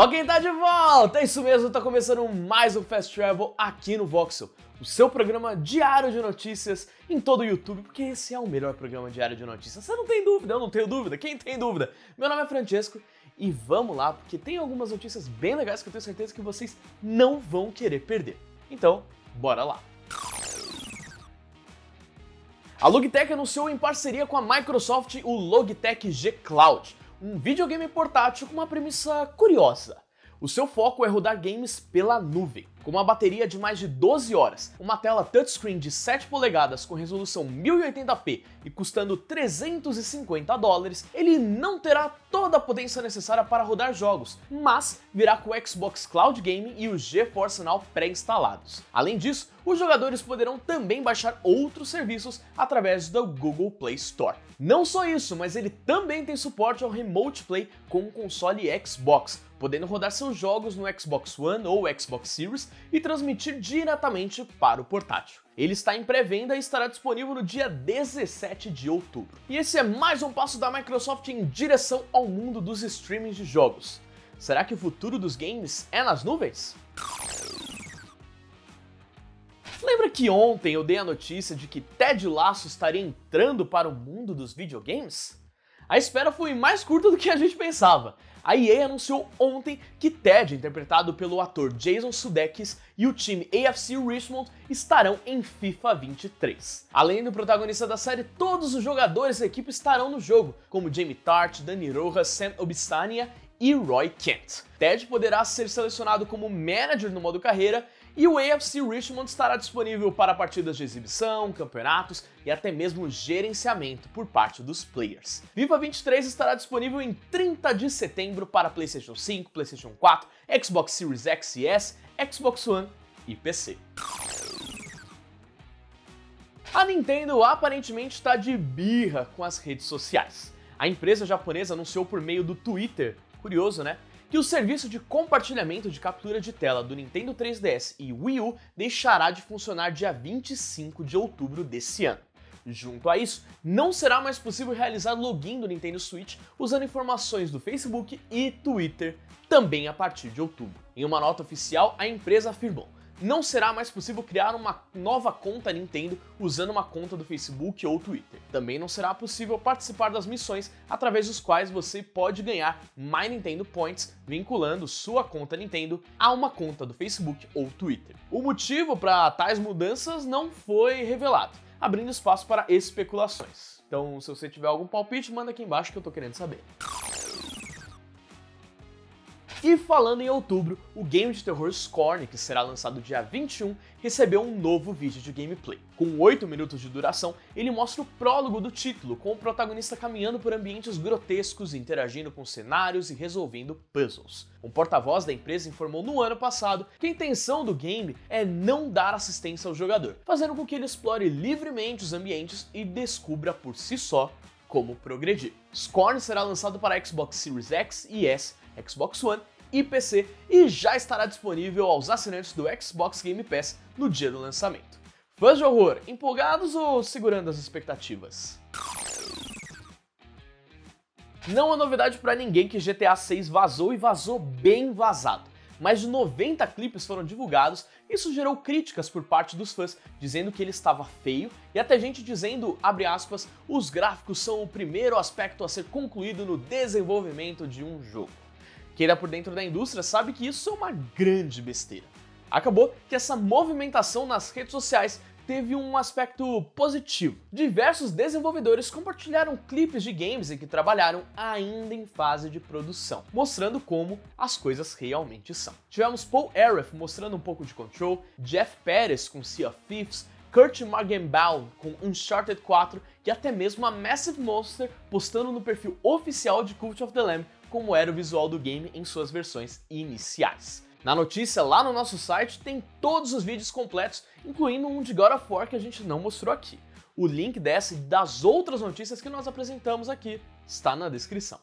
Ó quem tá de volta! É isso mesmo, tá começando mais um Fast Travel aqui no Voxel, o seu programa diário de notícias em todo o YouTube, porque esse é o melhor programa diário de notícias. Você não tem dúvida, eu não tenho dúvida. Quem tem dúvida? Meu nome é Francesco e vamos lá, porque tem algumas notícias bem legais que eu tenho certeza que vocês não vão querer perder. Então, bora lá! A Logitech anunciou em parceria com a Microsoft o Logitech G Cloud, um videogame portátil com uma premissa curiosa. O seu foco é rodar games pela nuvem, com uma bateria de mais de 12 horas, uma tela touchscreen de 7 polegadas com resolução 1080p e custando 350 dólares, ele não terá toda a potência necessária para rodar jogos, mas virá com o Xbox Cloud Gaming e o GeForce Now pré-instalados. Além disso, os jogadores poderão também baixar outros serviços através do Google Play Store. Não só isso, mas ele também tem suporte ao Remote Play com o console Xbox, podendo rodar seus jogos no Xbox One ou Xbox Series e transmitir diretamente para o portátil. Ele está em pré-venda e estará disponível no dia 17 de outubro. E esse é mais um passo da Microsoft em direção ao mundo dos streamings de jogos. Será que o futuro dos games é nas nuvens? Lembra que ontem eu dei a notícia de que Ted Lasso estaria entrando para o mundo dos videogames? A espera foi mais curta do que a gente pensava. A EA anunciou ontem que Ted, interpretado pelo ator Jason Sudeikis, e o time AFC Richmond estarão em FIFA 23. Além do protagonista da série, todos os jogadores da equipe estarão no jogo, como Jamie Tart, Dani Rojas, Sam Obistania e Roy Kent. Ted poderá ser selecionado como manager no modo carreira e o AFC Richmond estará disponível para partidas de exibição, campeonatos e até mesmo gerenciamento por parte dos players. FIFA 23 estará disponível em 30 de setembro para PlayStation 5, PlayStation 4, Xbox Series X e S, Xbox One e PC. A Nintendo aparentemente está de birra com as redes sociais. A empresa japonesa anunciou por meio do Twitter, curioso né, que o serviço de compartilhamento de captura de tela do Nintendo 3DS e Wii U deixará de funcionar dia 25 de outubro desse ano. Junto a isso, não será mais possível realizar login do Nintendo Switch usando informações do Facebook e Twitter também a partir de outubro. Em uma nota oficial, a empresa afirmou: não será mais possível criar uma nova conta Nintendo usando uma conta do Facebook ou Twitter. Também não será possível participar das missões através dos quais você pode ganhar My Nintendo Points vinculando sua conta Nintendo a uma conta do Facebook ou Twitter. O motivo para tais mudanças não foi revelado, abrindo espaço para especulações. Então, se você tiver algum palpite, manda aqui embaixo que eu tô querendo saber. E falando em outubro, o game de terror Scorn, que será lançado dia 21, recebeu um novo vídeo de gameplay. Com 8 minutos de duração, ele mostra o prólogo do título, com o protagonista caminhando por ambientes grotescos, interagindo com cenários e resolvendo puzzles. Um porta-voz da empresa informou no ano passado que a intenção do game é não dar assistência ao jogador, fazendo com que ele explore livremente os ambientes e descubra por si só como progredir. Scorn será lançado para Xbox Series X e S Xbox One e PC e já estará disponível aos assinantes do Xbox Game Pass no dia do lançamento. Fãs de horror, empolgados ou segurando as expectativas? Não é novidade para ninguém que GTA 6 vazou e vazou bem vazado. Mais de 90 clipes foram divulgados isso gerou críticas por parte dos fãs, dizendo que ele estava feio e até gente dizendo, abre aspas, os gráficos são o primeiro aspecto a ser concluído no desenvolvimento de um jogo. Quem era por dentro da indústria sabe que isso é uma grande besteira. Acabou que essa movimentação nas redes sociais teve um aspecto positivo. Diversos desenvolvedores compartilharam clipes de games em que trabalharam ainda em fase de produção, mostrando como as coisas realmente são. Tivemos Paul Aref mostrando um pouco de Control, Jeff Perez com Sea of Thieves, Kurt Margenbaum com Uncharted 4 e até mesmo a Massive Monster postando no perfil oficial de Cult of the Lamb como era o visual do game em suas versões iniciais. Na notícia lá no nosso site tem todos os vídeos completos, incluindo um de God of War que a gente não mostrou aqui. O link dessa e das outras notícias que nós apresentamos aqui está na descrição.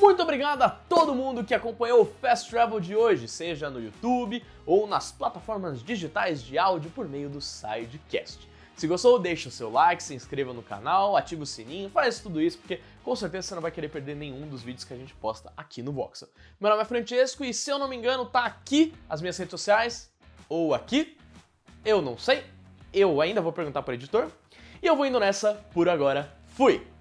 Muito obrigado a todo mundo que acompanhou o Fast Travel de hoje, seja no YouTube ou nas plataformas digitais de áudio por meio do Sidecast. Se gostou, deixa o seu like, se inscreva no canal, ativa o sininho, faz tudo isso, porque com certeza você não vai querer perder nenhum dos vídeos que a gente posta aqui no Voxel. Meu nome é Francesco e se eu não me engano, tá aqui as minhas redes sociais, ou aqui, eu não sei, eu ainda vou perguntar para o editor, e eu vou indo nessa por agora. Fui!